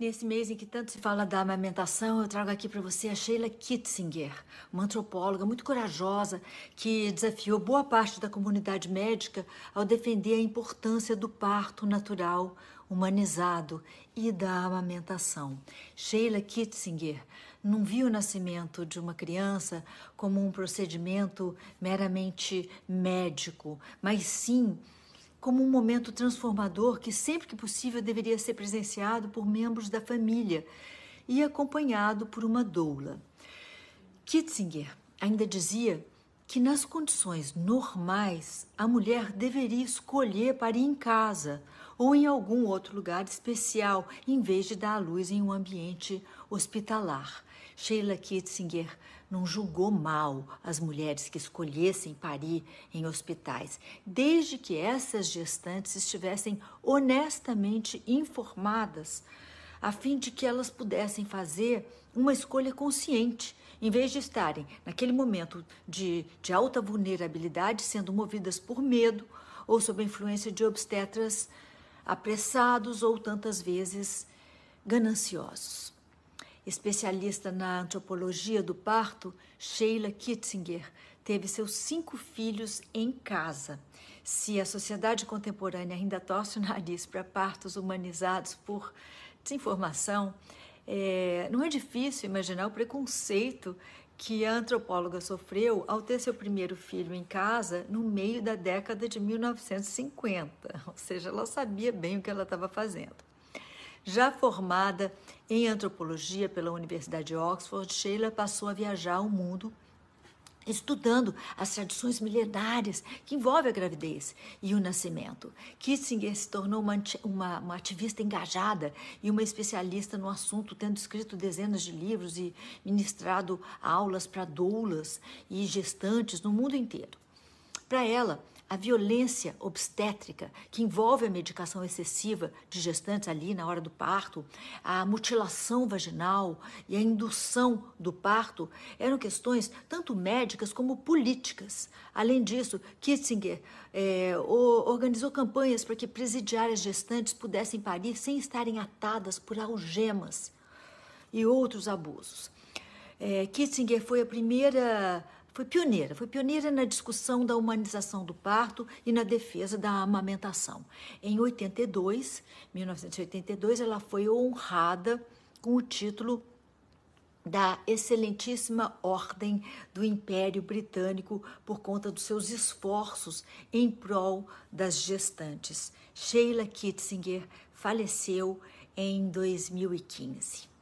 Nesse mês em que tanto se fala da amamentação, eu trago aqui para você a Sheila Kitzinger, uma antropóloga muito corajosa que desafiou boa parte da comunidade médica ao defender a importância do parto natural, humanizado e da amamentação. Sheila Kitzinger não viu o nascimento de uma criança como um procedimento meramente médico, mas sim como um momento transformador que sempre que possível deveria ser presenciado por membros da família e acompanhado por uma doula. Kitzinger ainda dizia que nas condições normais a mulher deveria escolher para ir em casa ou em algum outro lugar especial, em vez de dar à luz em um ambiente hospitalar. Sheila Kitzinger não julgou mal as mulheres que escolhessem parir em hospitais, desde que essas gestantes estivessem honestamente informadas, a fim de que elas pudessem fazer uma escolha consciente, em vez de estarem, naquele momento de, de alta vulnerabilidade, sendo movidas por medo ou sob a influência de obstetras apressados ou tantas vezes gananciosos. Especialista na antropologia do parto, Sheila Kitzinger teve seus cinco filhos em casa. Se a sociedade contemporânea ainda torce o nariz para partos humanizados por desinformação, é, não é difícil imaginar o preconceito que a antropóloga sofreu ao ter seu primeiro filho em casa no meio da década de 1950, ou seja, ela sabia bem o que ela estava fazendo. Já formada em antropologia pela Universidade de Oxford, Sheila passou a viajar o mundo estudando as tradições milenárias que envolvem a gravidez e o nascimento. Kissinger se tornou uma, uma, uma, ativista engajada e uma especialista no assunto, tendo escrito dezenas de livros e ministrado aulas para doulas e gestantes no mundo inteiro. Para ela, a violência obstétrica, que envolve a medicação excessiva de gestantes ali na hora do parto, a mutilação vaginal e a indução do parto, eram questões tanto médicas como políticas. Além disso, Kitzinger é, organizou campanhas para que presidiárias gestantes pudessem parir sem estarem atadas por algemas e outros abusos. É, Kitzinger foi a primeira foi pioneira, foi pioneira na discussão da humanização do parto e na defesa da amamentação. Em 82, 1982, ela foi honrada com o título da excelentíssima ordem do Império Britânico por conta dos seus esforços em prol das gestantes. Sheila Kitzinger faleceu em 2015.